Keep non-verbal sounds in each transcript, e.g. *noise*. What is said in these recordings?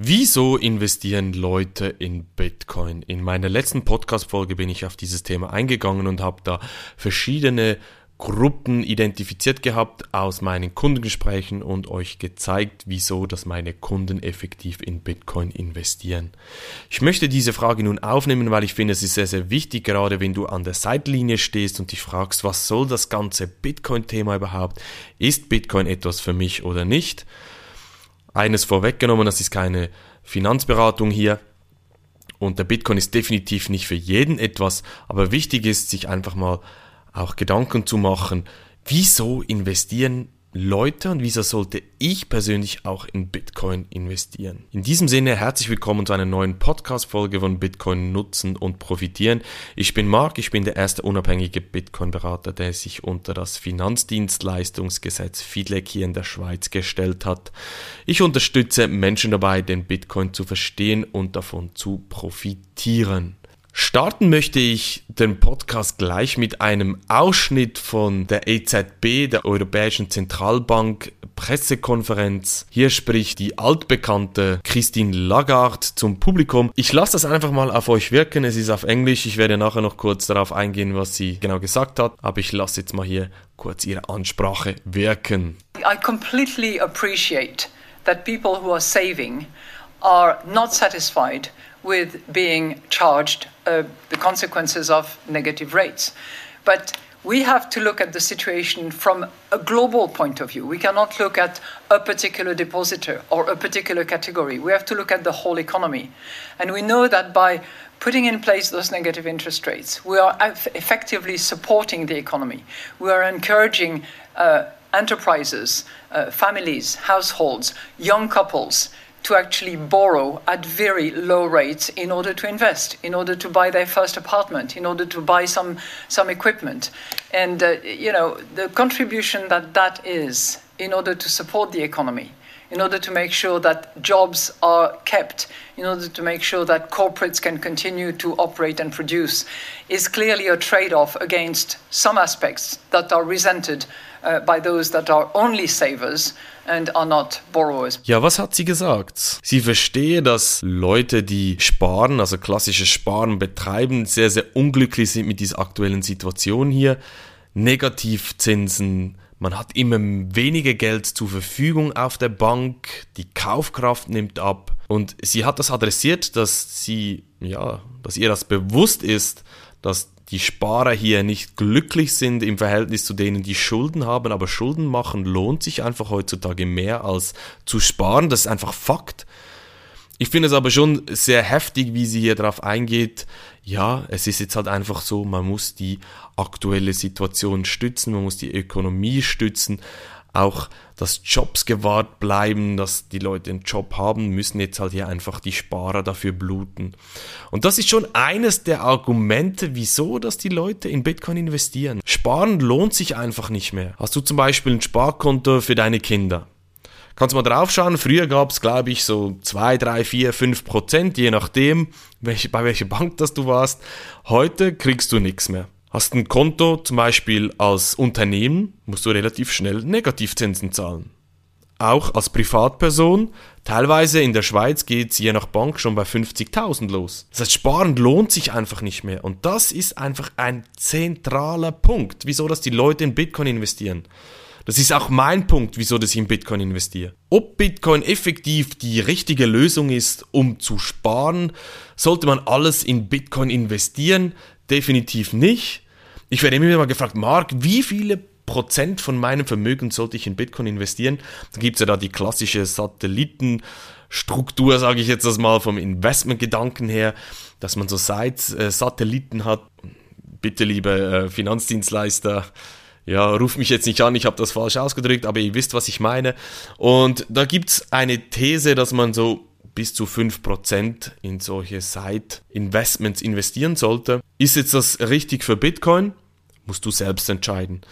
Wieso investieren Leute in Bitcoin? In meiner letzten Podcast-Folge bin ich auf dieses Thema eingegangen und habe da verschiedene Gruppen identifiziert gehabt aus meinen Kundengesprächen und euch gezeigt, wieso dass meine Kunden effektiv in Bitcoin investieren. Ich möchte diese Frage nun aufnehmen, weil ich finde, es ist sehr, sehr wichtig, gerade wenn du an der Seitlinie stehst und dich fragst, was soll das ganze Bitcoin-Thema überhaupt? Ist Bitcoin etwas für mich oder nicht? Eines vorweggenommen, das ist keine Finanzberatung hier. Und der Bitcoin ist definitiv nicht für jeden etwas, aber wichtig ist, sich einfach mal auch Gedanken zu machen, wieso investieren Leute und wieso sollte ich persönlich auch in Bitcoin investieren? In diesem Sinne herzlich willkommen zu einer neuen Podcast-Folge von Bitcoin nutzen und profitieren. Ich bin Marc, ich bin der erste unabhängige Bitcoin-Berater, der sich unter das Finanzdienstleistungsgesetz FIDLEC hier in der Schweiz gestellt hat. Ich unterstütze Menschen dabei, den Bitcoin zu verstehen und davon zu profitieren. Starten möchte ich den Podcast gleich mit einem Ausschnitt von der EZB, der Europäischen Zentralbank Pressekonferenz. Hier spricht die altbekannte Christine Lagarde zum Publikum. Ich lasse das einfach mal auf euch wirken. Es ist auf Englisch. Ich werde nachher noch kurz darauf eingehen, was sie genau gesagt hat. Aber ich lasse jetzt mal hier kurz ihre Ansprache wirken. I completely appreciate that people who are saving are not satisfied with being charged uh, the consequences of negative rates. But we have to look at the situation from a global point of view. We cannot look at a particular depositor or a particular category. We have to look at the whole economy. And we know that by putting in place those negative interest rates, we are effectively supporting the economy. We are encouraging uh, enterprises, uh, families, households, young couples to actually borrow at very low rates in order to invest, in order to buy their first apartment, in order to buy some, some equipment. And, uh, you know, the contribution that that is in order to support the economy, in order to make sure that jobs are kept, in order to make sure that corporates can continue to operate and produce, is clearly a trade off against some aspects that are resented by those that are only savers and are not borrowers. Ja, was hat sie gesagt? Sie verstehe, dass Leute, die sparen, also klassisches Sparen betreiben, sehr, sehr unglücklich sind mit dieser aktuellen Situation hier. Negativzinsen, man hat immer weniger Geld zur Verfügung auf der Bank, die Kaufkraft nimmt ab. Und sie hat das adressiert, dass sie, ja, dass ihr das bewusst ist, dass die Sparer hier nicht glücklich sind im Verhältnis zu denen, die Schulden haben, aber Schulden machen lohnt sich einfach heutzutage mehr als zu sparen. Das ist einfach Fakt. Ich finde es aber schon sehr heftig, wie sie hier drauf eingeht. Ja, es ist jetzt halt einfach so, man muss die aktuelle Situation stützen, man muss die Ökonomie stützen auch, dass Jobs gewahrt bleiben, dass die Leute einen Job haben, müssen jetzt halt hier einfach die Sparer dafür bluten. Und das ist schon eines der Argumente, wieso, dass die Leute in Bitcoin investieren. Sparen lohnt sich einfach nicht mehr. Hast du zum Beispiel ein Sparkonto für deine Kinder? Kannst mal drauf schauen. Früher gab es, glaube ich, so 2, 3, 4, 5 Prozent, je nachdem, welche, bei welcher Bank das du warst. Heute kriegst du nichts mehr. Hast ein Konto zum Beispiel als Unternehmen, musst du relativ schnell Negativzinsen zahlen. Auch als Privatperson, teilweise in der Schweiz geht es je nach Bank schon bei 50.000 los. Das heißt, Sparen lohnt sich einfach nicht mehr. Und das ist einfach ein zentraler Punkt, wieso dass die Leute in Bitcoin investieren. Das ist auch mein Punkt, wieso dass ich in Bitcoin investiere. Ob Bitcoin effektiv die richtige Lösung ist, um zu sparen, sollte man alles in Bitcoin investieren? Definitiv nicht. Ich werde immer mal gefragt, Marc, wie viele Prozent von meinem Vermögen sollte ich in Bitcoin investieren? Da gibt es ja da die klassische Satellitenstruktur, sage ich jetzt das mal, vom Investmentgedanken her, dass man so Sites, äh, Satelliten hat. Bitte, liebe äh, Finanzdienstleister, ja, ruft mich jetzt nicht an, ich habe das falsch ausgedrückt, aber ihr wisst, was ich meine. Und da gibt es eine These, dass man so bis zu 5% in solche Side-Investments investieren sollte. Ist jetzt das richtig für Bitcoin? Musst du selbst entscheiden.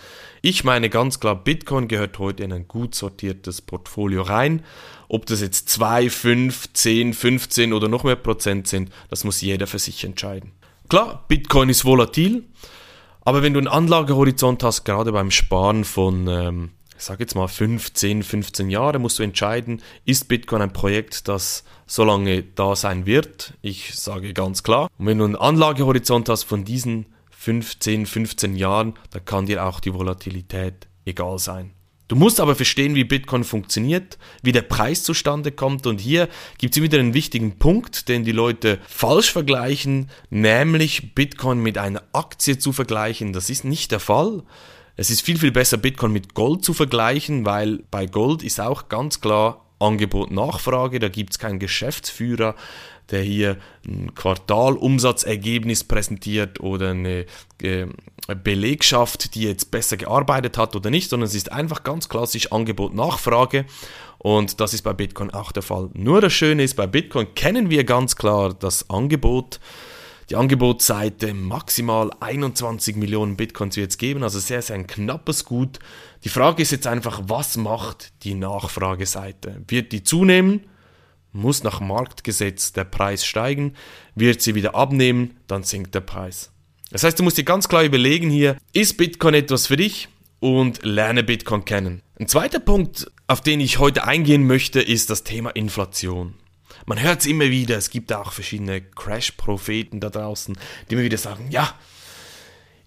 Ich meine ganz klar, Bitcoin gehört heute in ein gut sortiertes Portfolio rein. Ob das jetzt 2, 5, 10, 15 oder noch mehr Prozent sind, das muss jeder für sich entscheiden. Klar, Bitcoin ist volatil, aber wenn du einen Anlagehorizont hast, gerade beim Sparen von ähm, ich sage jetzt mal 5, 10, 15 Jahre musst du entscheiden, ist Bitcoin ein Projekt, das so lange da sein wird? Ich sage ganz klar. Und wenn du einen Anlagehorizont hast von diesen 5, 10, 15 Jahren, dann kann dir auch die Volatilität egal sein. Du musst aber verstehen, wie Bitcoin funktioniert, wie der Preis zustande kommt. Und hier gibt es wieder einen wichtigen Punkt, den die Leute falsch vergleichen, nämlich Bitcoin mit einer Aktie zu vergleichen. Das ist nicht der Fall. Es ist viel, viel besser, Bitcoin mit Gold zu vergleichen, weil bei Gold ist auch ganz klar Angebot, Nachfrage. Da gibt es keinen Geschäftsführer, der hier ein Quartalumsatzergebnis präsentiert oder eine äh, Belegschaft, die jetzt besser gearbeitet hat oder nicht, sondern es ist einfach ganz klassisch Angebot, Nachfrage. Und das ist bei Bitcoin auch der Fall. Nur das Schöne ist, bei Bitcoin kennen wir ganz klar das Angebot die Angebotsseite maximal 21 Millionen Bitcoins wird es geben, also sehr, sehr ein knappes Gut. Die Frage ist jetzt einfach, was macht die Nachfrageseite? Wird die zunehmen? Muss nach Marktgesetz der Preis steigen? Wird sie wieder abnehmen? Dann sinkt der Preis. Das heißt, du musst dir ganz klar überlegen hier, ist Bitcoin etwas für dich? Und lerne Bitcoin kennen. Ein zweiter Punkt, auf den ich heute eingehen möchte, ist das Thema Inflation. Man hört es immer wieder, es gibt auch verschiedene Crash-Propheten da draußen, die immer wieder sagen, ja,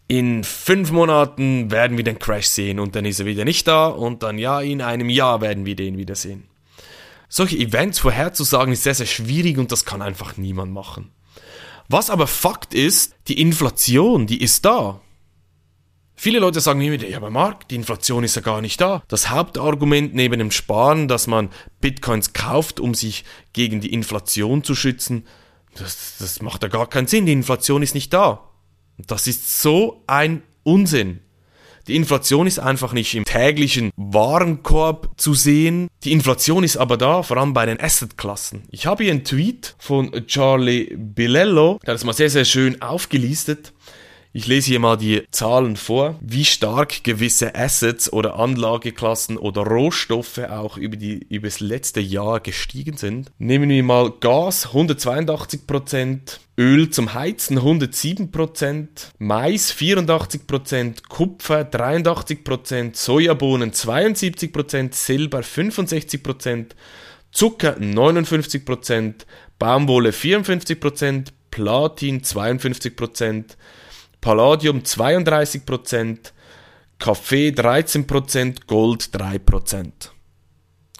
in fünf Monaten werden wir den Crash sehen und dann ist er wieder nicht da und dann ja, in einem Jahr werden wir den wieder sehen. Solche Events vorherzusagen ist sehr, sehr schwierig und das kann einfach niemand machen. Was aber Fakt ist, die Inflation, die ist da. Viele Leute sagen mir wieder, ja, aber Mark, die Inflation ist ja gar nicht da. Das Hauptargument neben dem Sparen, dass man Bitcoins kauft, um sich gegen die Inflation zu schützen, das, das macht ja gar keinen Sinn. Die Inflation ist nicht da. Das ist so ein Unsinn. Die Inflation ist einfach nicht im täglichen Warenkorb zu sehen. Die Inflation ist aber da, vor allem bei den Assetklassen. Ich habe hier einen Tweet von Charlie Bilello, der es mal sehr, sehr schön aufgelistet. Ich lese hier mal die Zahlen vor, wie stark gewisse Assets oder Anlageklassen oder Rohstoffe auch über, die, über das letzte Jahr gestiegen sind. Nehmen wir mal Gas 182%, Öl zum Heizen 107%, Mais 84%, Kupfer 83%, Sojabohnen 72%, Silber 65%, Zucker 59%, Baumwolle 54%, Platin 52%, Palladium 32%, Kaffee 13%, Gold 3%.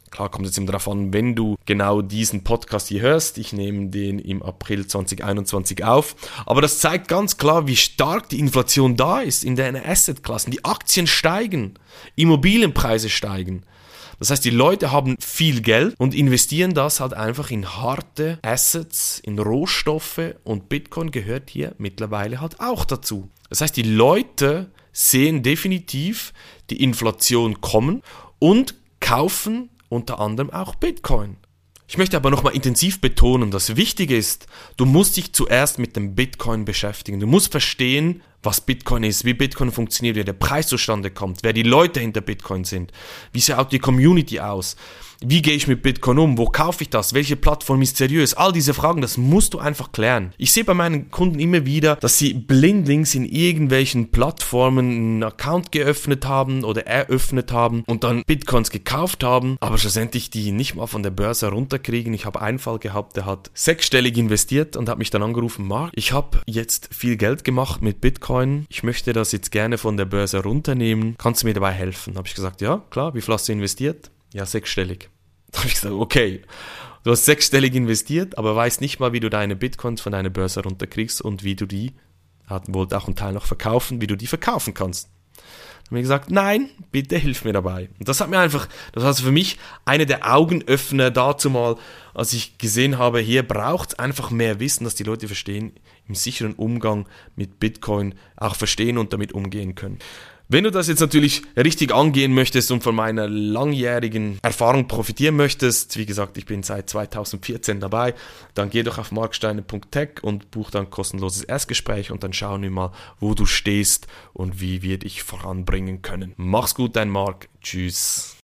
Klar kommt es immer darauf an, wenn du genau diesen Podcast hier hörst. Ich nehme den im April 2021 auf. Aber das zeigt ganz klar, wie stark die Inflation da ist in den Assetklassen. Die Aktien steigen, Immobilienpreise steigen. Das heißt, die Leute haben viel Geld und investieren das halt einfach in harte Assets, in Rohstoffe und Bitcoin gehört hier mittlerweile halt auch dazu. Das heißt, die Leute sehen definitiv die Inflation kommen und kaufen unter anderem auch Bitcoin. Ich möchte aber nochmal intensiv betonen, das Wichtige ist, du musst dich zuerst mit dem Bitcoin beschäftigen. Du musst verstehen, was Bitcoin ist, wie Bitcoin funktioniert, wie der Preis zustande kommt, wer die Leute hinter Bitcoin sind, wie sieht auch die Community aus, wie gehe ich mit Bitcoin um, wo kaufe ich das, welche Plattform ist seriös, all diese Fragen, das musst du einfach klären. Ich sehe bei meinen Kunden immer wieder, dass sie blindlings in irgendwelchen Plattformen einen Account geöffnet haben oder eröffnet haben und dann Bitcoins gekauft haben, aber schlussendlich die nicht mal von der Börse runterkriegen. Ich habe einen Fall gehabt, der hat sechsstellig investiert und hat mich dann angerufen, Mark, ich habe jetzt viel Geld gemacht mit Bitcoin Bitcoin. Ich möchte das jetzt gerne von der Börse runternehmen. Kannst du mir dabei helfen? Habe ich gesagt, ja, klar. Wie viel hast du investiert? Ja, sechsstellig. *laughs* Da habe ich gesagt, okay. Du hast sechsstellig investiert, aber weißt nicht mal, wie du deine Bitcoins von deiner Börse runterkriegst und wie du die, hat wollte auch einen Teil noch verkaufen, wie du die verkaufen kannst haben mir gesagt, nein, bitte hilf mir dabei. Und das hat mir einfach, das war für mich eine der Augenöffner dazu mal, als ich gesehen habe, hier braucht es einfach mehr Wissen, dass die Leute verstehen, im sicheren Umgang mit Bitcoin auch verstehen und damit umgehen können. Wenn du das jetzt natürlich richtig angehen möchtest und von meiner langjährigen Erfahrung profitieren möchtest, wie gesagt, ich bin seit 2014 dabei, dann geh doch auf marksteine.tech und buch dann kostenloses Erstgespräch und dann schauen wir mal, wo du stehst und wie wir dich voranbringen können. Mach's gut, dein Mark. Tschüss.